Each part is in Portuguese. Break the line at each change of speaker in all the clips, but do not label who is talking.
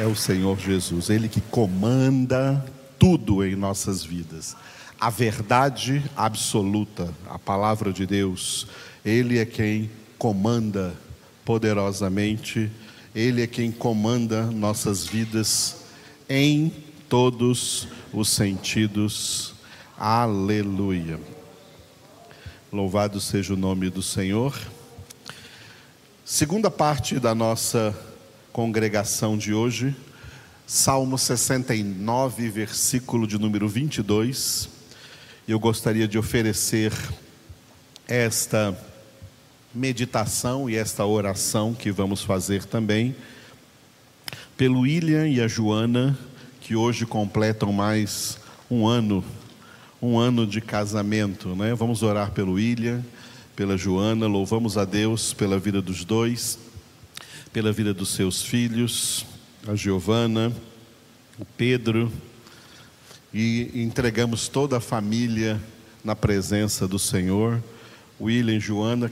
é o Senhor Jesus, Ele que comanda tudo em nossas vidas. A verdade absoluta, a palavra de Deus, Ele é quem comanda poderosamente, Ele é quem comanda nossas vidas em todos os sentidos. Aleluia. Louvado seja o nome do Senhor. Segunda parte da nossa congregação de hoje, Salmo 69, versículo de número 22. Eu gostaria de oferecer esta meditação e esta oração que vamos fazer também pelo William e a Joana, que hoje completam mais um ano, um ano de casamento, né? Vamos orar pelo William, pela Joana, louvamos a Deus pela vida dos dois, pela vida dos seus filhos, a Giovana, o Pedro, e entregamos toda a família na presença do Senhor. William e Joana,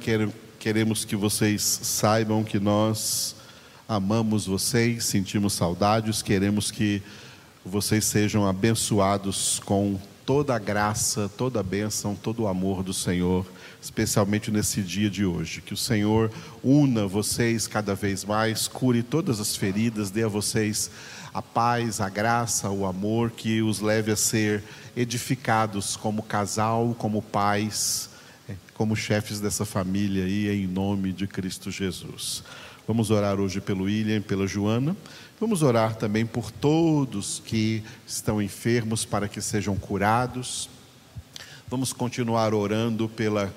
queremos que vocês saibam que nós amamos vocês, sentimos saudades, queremos que vocês sejam abençoados com toda a graça, toda a bênção, todo o amor do Senhor, especialmente nesse dia de hoje. Que o Senhor una vocês cada vez mais, cure todas as feridas, dê a vocês a paz, a graça, o amor que os leve a ser edificados como casal, como pais, eh, como chefes dessa família aí, em nome de Cristo Jesus. Vamos orar hoje pelo William, pela Joana. Vamos orar também por todos que estão enfermos para que sejam curados. Vamos continuar orando pela,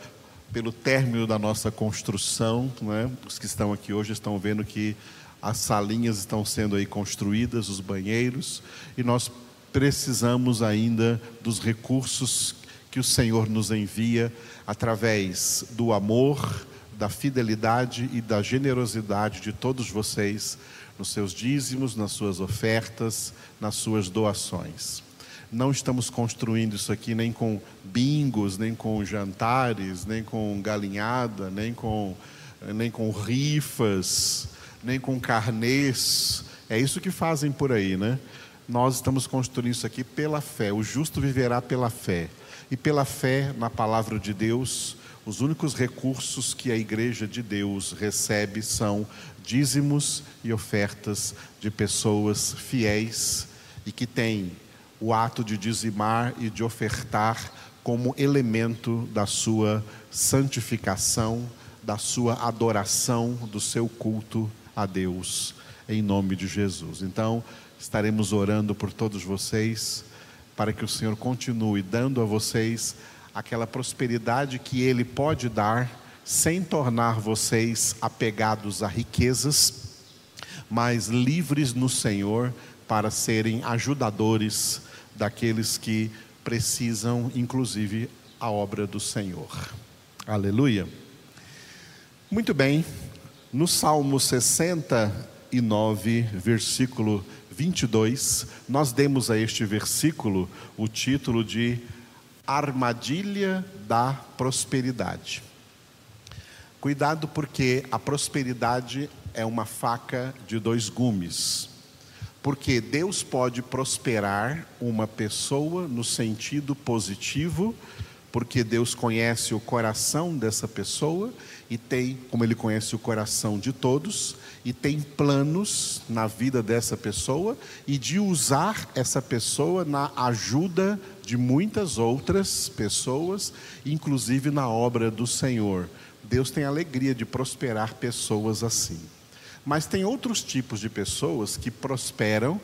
pelo término da nossa construção. Né? Os que estão aqui hoje estão vendo que as salinhas estão sendo aí construídas, os banheiros, e nós precisamos ainda dos recursos que o Senhor nos envia através do amor, da fidelidade e da generosidade de todos vocês nos seus dízimos, nas suas ofertas, nas suas doações. Não estamos construindo isso aqui nem com bingos, nem com jantares, nem com galinhada, nem com, nem com rifas, nem com carnês. É isso que fazem por aí, né? Nós estamos construindo isso aqui pela fé. O justo viverá pela fé. E pela fé na palavra de Deus, os únicos recursos que a igreja de Deus recebe são dízimos e ofertas de pessoas fiéis e que têm o ato de dizimar e de ofertar como elemento da sua santificação, da sua adoração, do seu culto a Deus, em nome de Jesus. Então, estaremos orando por todos vocês, para que o Senhor continue dando a vocês aquela prosperidade que Ele pode dar, sem tornar vocês apegados a riquezas, mas livres no Senhor para serem ajudadores daqueles que precisam, inclusive, a obra do Senhor. Aleluia. Muito bem, no Salmo 69, versículo 22, nós demos a este versículo o título de armadilha da prosperidade. Cuidado, porque a prosperidade é uma faca de dois gumes. Porque Deus pode prosperar uma pessoa no sentido positivo, porque Deus conhece o coração dessa pessoa e tem, como Ele conhece o coração de todos, e tem planos na vida dessa pessoa e de usar essa pessoa na ajuda de muitas outras pessoas, inclusive na obra do Senhor. Deus tem alegria de prosperar pessoas assim. Mas tem outros tipos de pessoas que prosperam,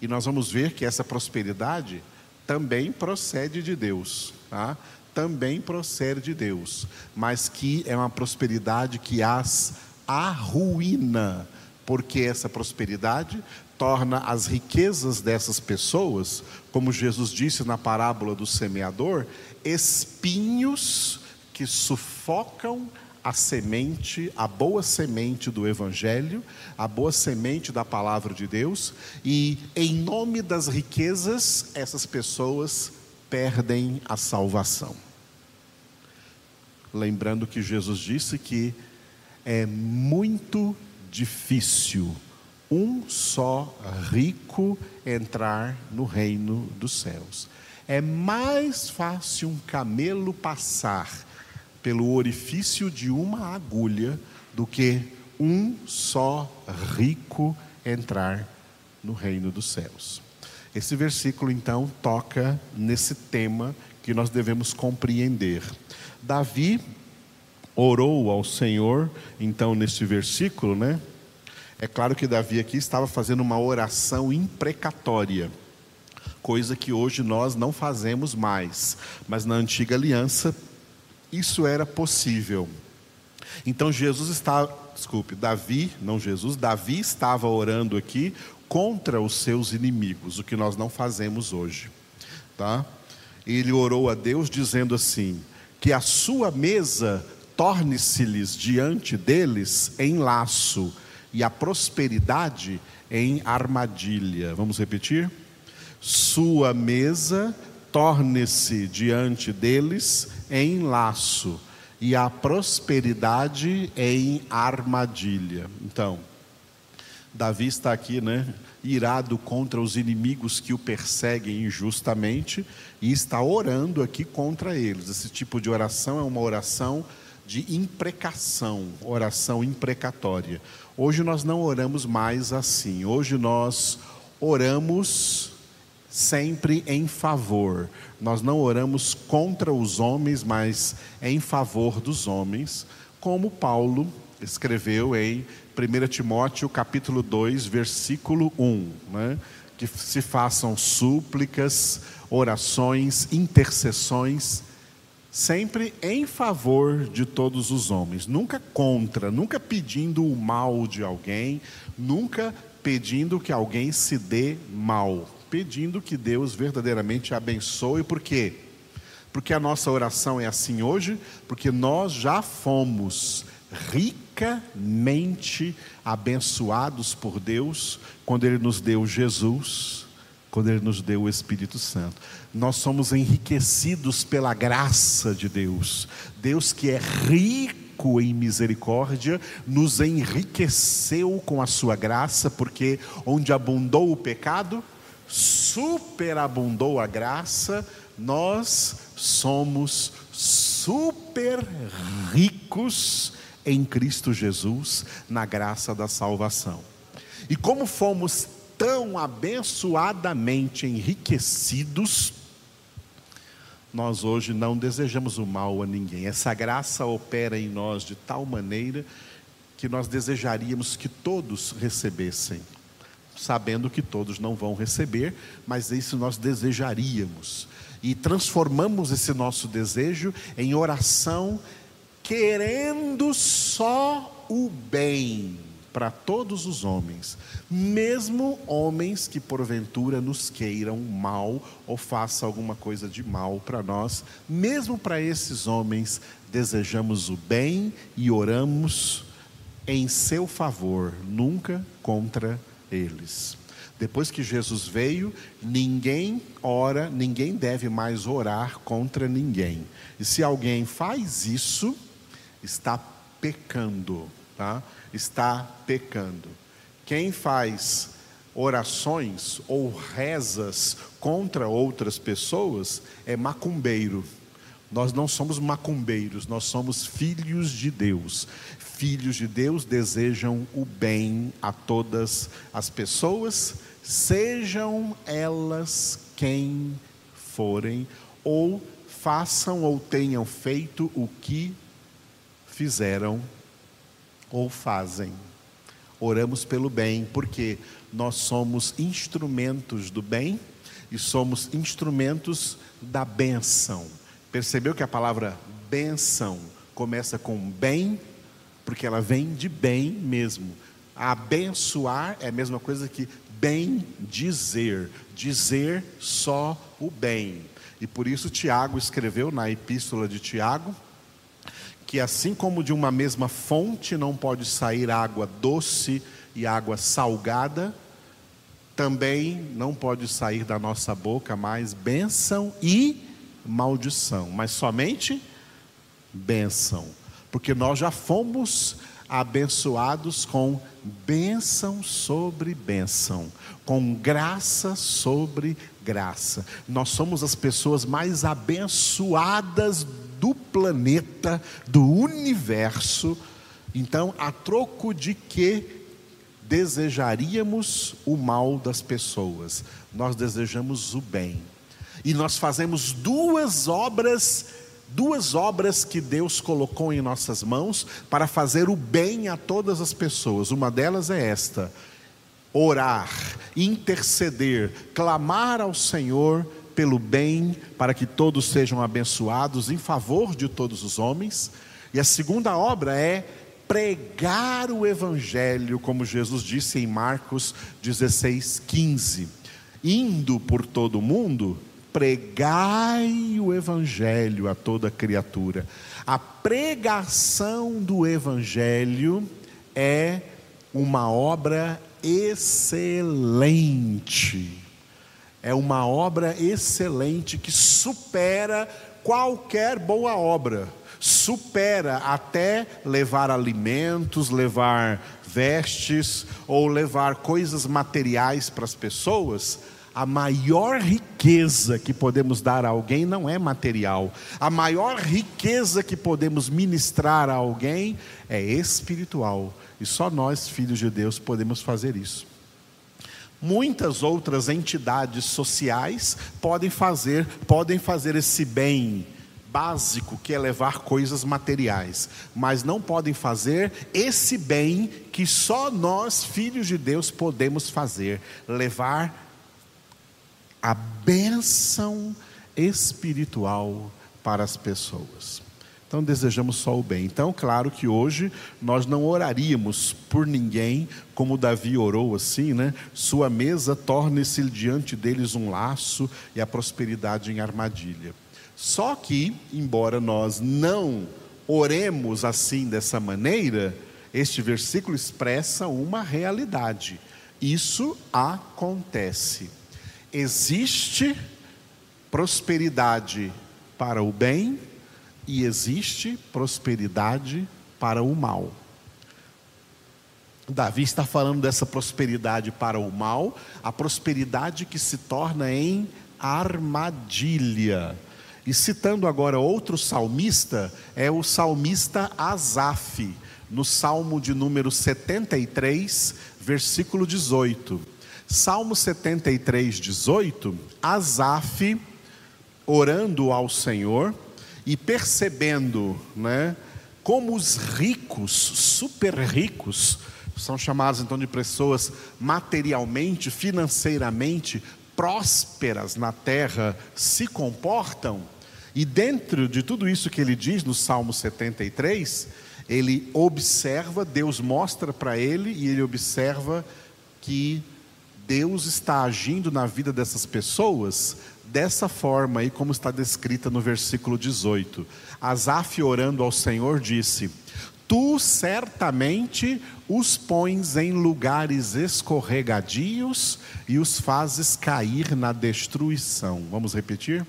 e nós vamos ver que essa prosperidade também procede de Deus, tá? Também procede de Deus, mas que é uma prosperidade que as arruína, porque essa prosperidade torna as riquezas dessas pessoas, como Jesus disse na parábola do semeador, espinhos que sufocam a semente, a boa semente do Evangelho, a boa semente da palavra de Deus, e em nome das riquezas, essas pessoas perdem a salvação. Lembrando que Jesus disse que é muito difícil um só rico entrar no reino dos céus. É mais fácil um camelo passar pelo orifício de uma agulha do que um só rico entrar no reino dos céus. Esse versículo então toca nesse tema que nós devemos compreender. Davi orou ao Senhor, então neste versículo, né? É claro que Davi aqui estava fazendo uma oração imprecatória, coisa que hoje nós não fazemos mais, mas na antiga aliança isso era possível. Então Jesus está, desculpe, Davi, não Jesus, Davi estava orando aqui contra os seus inimigos, o que nós não fazemos hoje, tá? Ele orou a Deus dizendo assim: que a sua mesa torne-se-lhes diante deles em laço e a prosperidade em armadilha. Vamos repetir? Sua mesa torne-se diante deles em laço e a prosperidade em armadilha. Então, Davi está aqui, né, irado contra os inimigos que o perseguem injustamente e está orando aqui contra eles. Esse tipo de oração é uma oração de imprecação, oração imprecatória. Hoje nós não oramos mais assim. Hoje nós oramos sempre em favor. Nós não oramos contra os homens, mas em favor dos homens, como Paulo escreveu em 1 Timóteo capítulo 2, versículo 1, né? que se façam súplicas, orações, intercessões, sempre em favor de todos os homens, nunca contra, nunca pedindo o mal de alguém, nunca pedindo que alguém se dê mal, pedindo que Deus verdadeiramente abençoe, por quê? Porque a nossa oração é assim hoje, porque nós já fomos ricamente abençoados por Deus quando Ele nos deu Jesus, quando Ele nos deu o Espírito Santo. Nós somos enriquecidos pela graça de Deus. Deus que é rico em misericórdia, nos enriqueceu com a sua graça, porque onde abundou o pecado, superabundou a graça, nós somos super ricos em Cristo Jesus, na graça da salvação. E como fomos tão abençoadamente enriquecidos, nós hoje não desejamos o mal a ninguém. Essa graça opera em nós de tal maneira que nós desejaríamos que todos recebessem, sabendo que todos não vão receber, mas isso nós desejaríamos. E transformamos esse nosso desejo em oração querendo só o bem para todos os homens, mesmo homens que porventura nos queiram mal ou façam alguma coisa de mal para nós, mesmo para esses homens desejamos o bem e oramos em seu favor, nunca contra eles. Depois que Jesus veio, ninguém ora, ninguém deve mais orar contra ninguém. E se alguém faz isso, está pecando, tá? Está pecando. Quem faz orações ou rezas contra outras pessoas é macumbeiro. Nós não somos macumbeiros, nós somos filhos de Deus. Filhos de Deus desejam o bem a todas as pessoas, sejam elas quem forem, ou façam ou tenham feito o que fizeram ou fazem. Oramos pelo bem, porque nós somos instrumentos do bem e somos instrumentos da benção. Percebeu que a palavra benção começa com bem, porque ela vem de bem mesmo. Abençoar é a mesma coisa que bem dizer, dizer só o bem. E por isso Tiago escreveu na epístola de Tiago, que assim como de uma mesma fonte não pode sair água doce e água salgada, também não pode sair da nossa boca mais bênção e maldição, mas somente bênção, porque nós já fomos abençoados com bênção sobre bênção, com graça sobre graça. Nós somos as pessoas mais abençoadas do planeta, do universo. Então, a troco de que desejaríamos o mal das pessoas, nós desejamos o bem. E nós fazemos duas obras, duas obras que Deus colocou em nossas mãos para fazer o bem a todas as pessoas. Uma delas é esta: orar, interceder, clamar ao Senhor pelo bem, para que todos sejam abençoados em favor de todos os homens. E a segunda obra é pregar o Evangelho, como Jesus disse em Marcos 16, 15. Indo por todo o mundo, pregai o Evangelho a toda criatura. A pregação do Evangelho é uma obra excelente. É uma obra excelente que supera qualquer boa obra supera até levar alimentos, levar vestes ou levar coisas materiais para as pessoas. A maior riqueza que podemos dar a alguém não é material. A maior riqueza que podemos ministrar a alguém é espiritual. E só nós, filhos de Deus, podemos fazer isso. Muitas outras entidades sociais podem fazer, podem fazer esse bem básico que é levar coisas materiais, mas não podem fazer esse bem que só nós, filhos de Deus, podemos fazer: levar a bênção espiritual para as pessoas. Então desejamos só o bem. Então, claro que hoje nós não oraríamos por ninguém como Davi orou assim, né? Sua mesa torne-se diante deles um laço e a prosperidade em armadilha. Só que, embora nós não oremos assim dessa maneira, este versículo expressa uma realidade. Isso acontece. Existe prosperidade para o bem e existe prosperidade para o mal. Davi está falando dessa prosperidade para o mal, a prosperidade que se torna em armadilha. E citando agora outro salmista, é o salmista Asaf, no Salmo de número 73, versículo 18. Salmo 73, 18, Asaf, orando ao Senhor e percebendo, né, como os ricos, super ricos, são chamados então de pessoas materialmente, financeiramente prósperas na terra se comportam, e dentro de tudo isso que ele diz no Salmo 73, ele observa, Deus mostra para ele e ele observa que Deus está agindo na vida dessas pessoas dessa forma aí como está descrita no versículo 18. Asaf orando ao Senhor disse: Tu certamente os pões em lugares escorregadios e os fazes cair na destruição. Vamos repetir?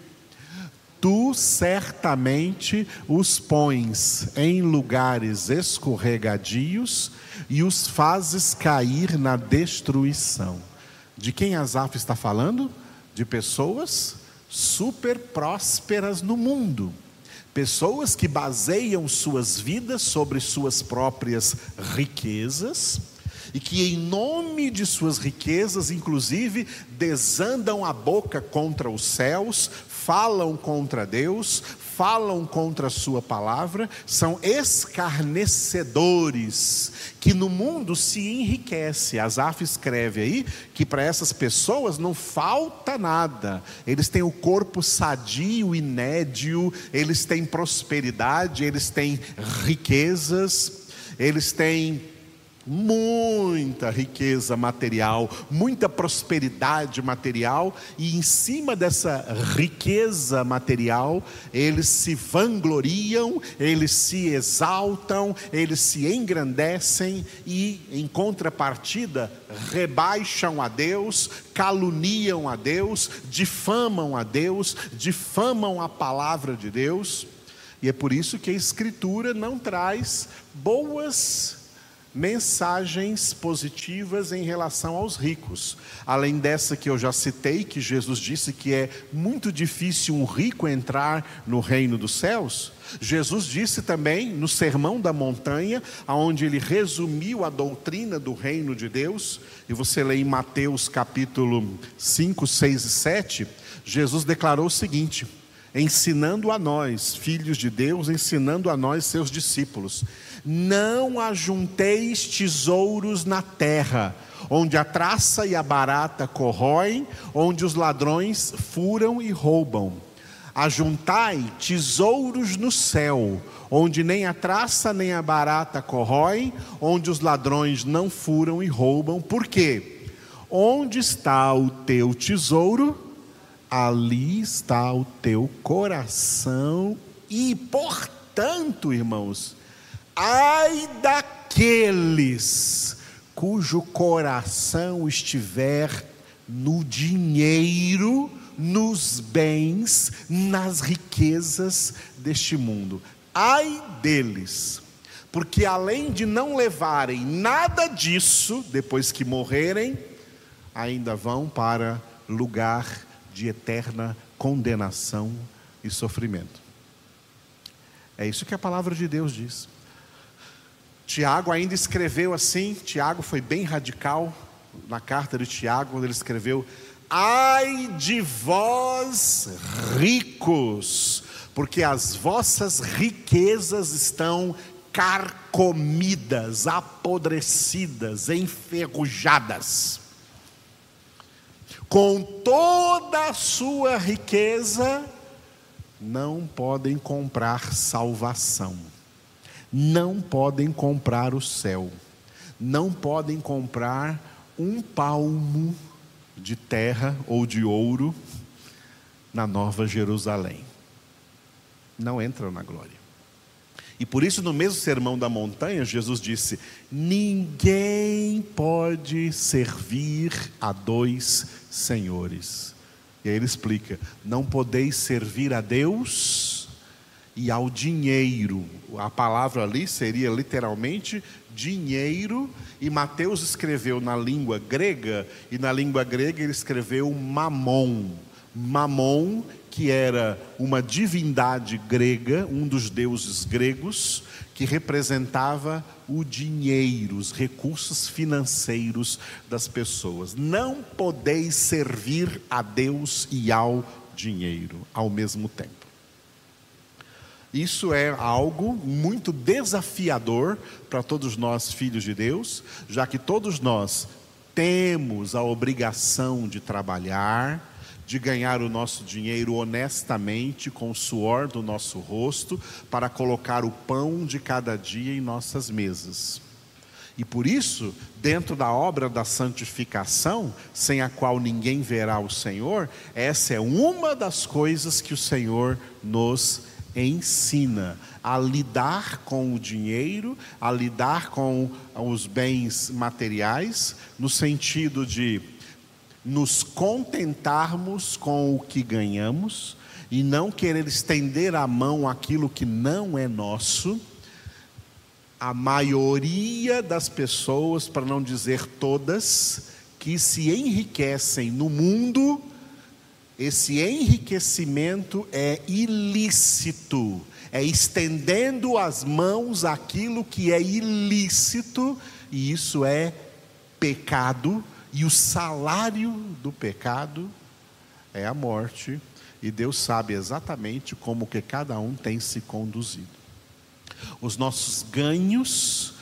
Tu certamente os pões em lugares escorregadios e os fazes cair na destruição. De quem Asaf está falando? De pessoas super prósperas no mundo. Pessoas que baseiam suas vidas sobre suas próprias riquezas e que, em nome de suas riquezas, inclusive, desandam a boca contra os céus, falam contra Deus, falam contra a Sua palavra, são escarnecedores, que no mundo se enriquece. Asaf escreve aí que para essas pessoas não falta nada, eles têm o corpo sadio, inédio, eles têm prosperidade, eles têm riquezas, eles têm muita riqueza material, muita prosperidade material, e em cima dessa riqueza material, eles se vangloriam, eles se exaltam, eles se engrandecem e, em contrapartida, rebaixam a Deus, caluniam a Deus, difamam a Deus, difamam a palavra de Deus. E é por isso que a Escritura não traz boas mensagens positivas em relação aos ricos. Além dessa que eu já citei, que Jesus disse que é muito difícil um rico entrar no reino dos céus, Jesus disse também no Sermão da Montanha, onde ele resumiu a doutrina do reino de Deus, e você lê em Mateus capítulo 5, 6 e 7, Jesus declarou o seguinte: ensinando a nós, filhos de Deus, ensinando a nós, seus discípulos: Não ajunteis tesouros na terra, onde a traça e a barata corroem, onde os ladrões furam e roubam. Ajuntai tesouros no céu, onde nem a traça nem a barata corroem, onde os ladrões não furam e roubam. Por quê? Onde está o teu tesouro? Ali está o teu coração, e portanto, irmãos, ai daqueles cujo coração estiver no dinheiro, nos bens, nas riquezas deste mundo. Ai deles, porque além de não levarem nada disso, depois que morrerem, ainda vão para lugar de eterna condenação e sofrimento. É isso que a palavra de Deus diz. Tiago ainda escreveu assim, Tiago foi bem radical na carta de Tiago, quando ele escreveu: Ai de vós ricos, porque as vossas riquezas estão carcomidas, apodrecidas, enferrujadas com toda a sua riqueza, não podem comprar salvação, não podem comprar o céu, não podem comprar um palmo de terra ou de ouro na Nova Jerusalém. Não entram na glória. E por isso, no mesmo sermão da montanha, Jesus disse: Ninguém pode servir a dois senhores. E aí ele explica: Não podeis servir a Deus e ao dinheiro. A palavra ali seria literalmente dinheiro, e Mateus escreveu na língua grega, e na língua grega ele escreveu mamon. Mamon que era uma divindade grega, um dos deuses gregos, que representava o dinheiro, os recursos financeiros das pessoas. Não podeis servir a Deus e ao dinheiro ao mesmo tempo. Isso é algo muito desafiador para todos nós, filhos de Deus, já que todos nós temos a obrigação de trabalhar, de ganhar o nosso dinheiro honestamente, com o suor do nosso rosto, para colocar o pão de cada dia em nossas mesas. E por isso, dentro da obra da santificação, sem a qual ninguém verá o Senhor, essa é uma das coisas que o Senhor nos ensina a lidar com o dinheiro, a lidar com os bens materiais, no sentido de nos contentarmos com o que ganhamos e não querer estender a mão àquilo que não é nosso. A maioria das pessoas, para não dizer todas, que se enriquecem no mundo, esse enriquecimento é ilícito, é estendendo as mãos àquilo que é ilícito, e isso é pecado e o salário do pecado é a morte, e Deus sabe exatamente como que cada um tem se conduzido. Os nossos ganhos,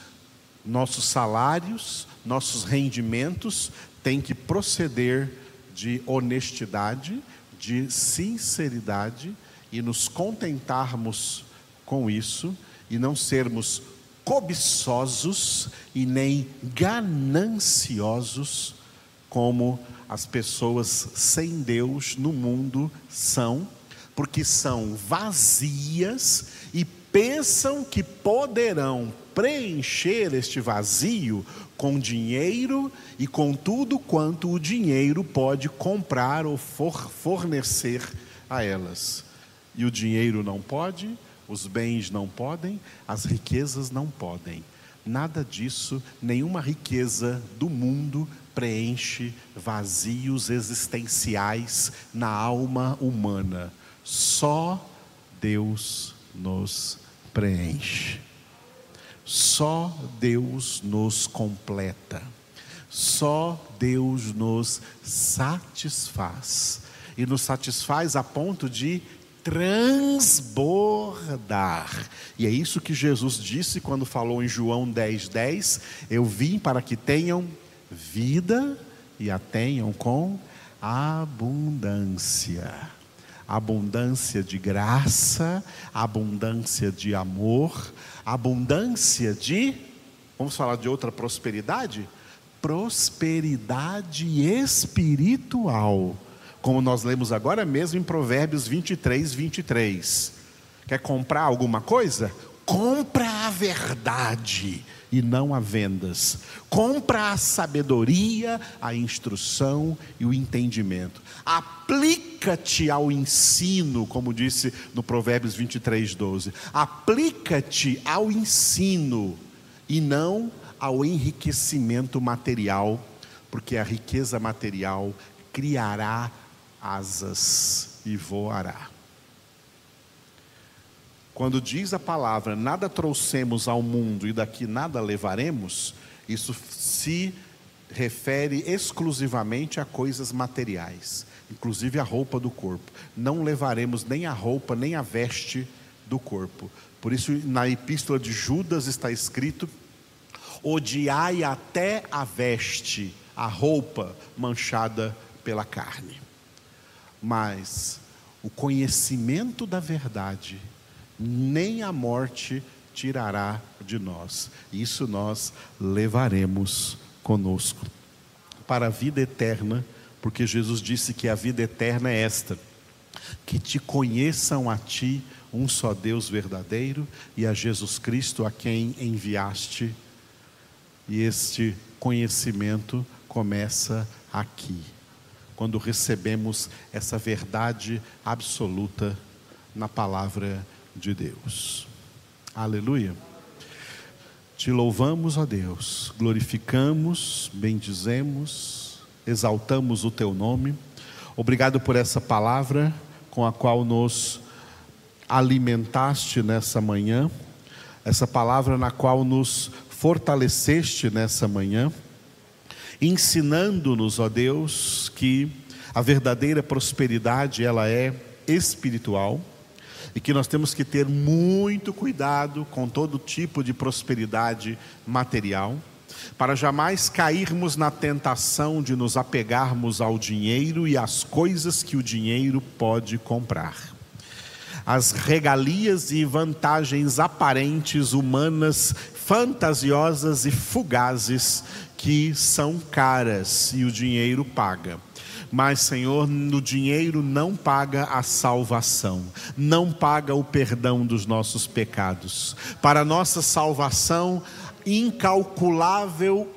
nossos salários, nossos rendimentos têm que proceder de honestidade, de sinceridade e nos contentarmos com isso e não sermos cobiçosos e nem gananciosos como as pessoas sem Deus no mundo são, porque são vazias e pensam que poderão preencher este vazio com dinheiro e com tudo quanto o dinheiro pode comprar ou for fornecer a elas. E o dinheiro não pode, os bens não podem, as riquezas não podem. Nada disso, nenhuma riqueza do mundo preenche vazios existenciais na alma humana. Só Deus nos preenche. Só Deus nos completa. Só Deus nos satisfaz. E nos satisfaz a ponto de transbordar. E é isso que Jesus disse quando falou em João 10, 10: Eu vim para que tenham vida e a tenham com abundância. Abundância de graça, abundância de amor, abundância de, vamos falar de outra prosperidade? Prosperidade espiritual como nós lemos agora mesmo em Provérbios 23, 23. Quer comprar alguma coisa? Compra verdade e não a vendas. Compra a sabedoria, a instrução e o entendimento. Aplica-te ao ensino, como disse no Provérbios 23, 12. Aplica-te ao ensino e não ao enriquecimento material, porque a riqueza material criará asas e voará. Quando diz a palavra, nada trouxemos ao mundo e daqui nada levaremos, isso se refere exclusivamente a coisas materiais, inclusive a roupa do corpo. Não levaremos nem a roupa, nem a veste do corpo. Por isso, na epístola de Judas está escrito: odiai até a veste, a roupa manchada pela carne mas o conhecimento da verdade, nem a morte tirará de nós. Isso nós levaremos conosco para a vida eterna, porque Jesus disse que a vida eterna é esta: que te conheçam a ti, um só Deus verdadeiro, e a Jesus Cristo a quem enviaste. E este conhecimento começa aqui quando recebemos essa verdade absoluta na palavra de Deus. Aleluia. Te louvamos, ó Deus, glorificamos, bendizemos, exaltamos o teu nome. Obrigado por essa palavra com a qual nos alimentaste nessa manhã, essa palavra na qual nos fortaleceste nessa manhã ensinando-nos, ó Deus, que a verdadeira prosperidade ela é espiritual e que nós temos que ter muito cuidado com todo tipo de prosperidade material, para jamais cairmos na tentação de nos apegarmos ao dinheiro e às coisas que o dinheiro pode comprar. As regalias e vantagens aparentes humanas, fantasiosas e fugazes que são caras e o dinheiro paga. Mas, Senhor, no dinheiro não paga a salvação, não paga o perdão dos nossos pecados. Para nossa salvação, incalculável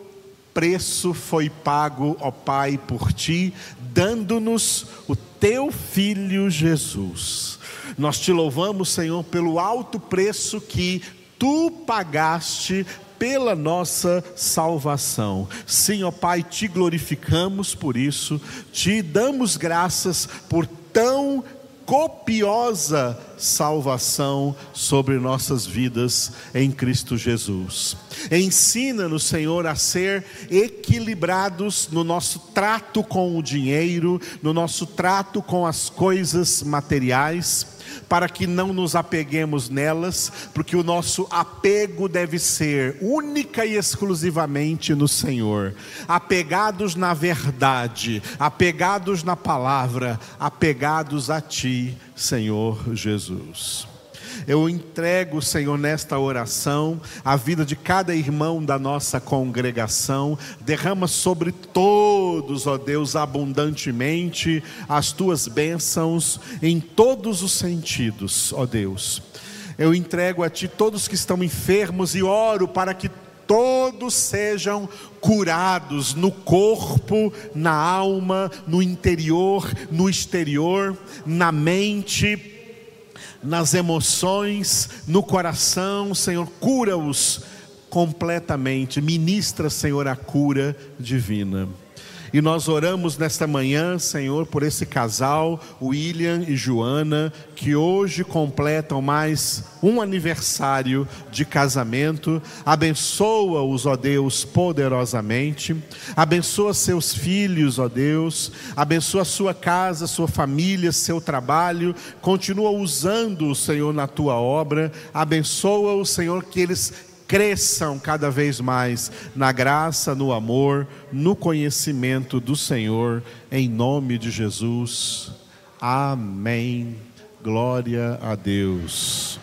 preço foi pago, ó Pai, por ti, dando-nos o teu filho Jesus. Nós te louvamos, Senhor, pelo alto preço que tu pagaste pela nossa salvação. Sim, ó Pai, te glorificamos por isso, te damos graças por tão copiosa salvação sobre nossas vidas em Cristo Jesus. Ensina-nos, Senhor, a ser equilibrados no nosso trato com o dinheiro, no nosso trato com as coisas materiais para que não nos apeguemos nelas, porque o nosso apego deve ser única e exclusivamente no Senhor, apegados na verdade, apegados na palavra, apegados a Ti, Senhor Jesus. Eu entrego, Senhor, nesta oração, a vida de cada irmão da nossa congregação. Derrama sobre todos, ó Deus, abundantemente as tuas bênçãos em todos os sentidos, ó Deus. Eu entrego a Ti todos que estão enfermos e oro para que todos sejam curados no corpo, na alma, no interior, no exterior, na mente, nas emoções, no coração, Senhor, cura-os completamente. Ministra, Senhor, a cura divina. E nós oramos nesta manhã, Senhor, por esse casal, William e Joana, que hoje completam mais um aniversário de casamento. Abençoa-os, ó Deus, poderosamente. Abençoa seus filhos, ó Deus. Abençoa sua casa, sua família, seu trabalho. Continua usando o Senhor na tua obra. Abençoa o Senhor que eles cresçam cada vez mais na graça, no amor, no conhecimento do Senhor, em nome de Jesus. Amém. Glória a Deus.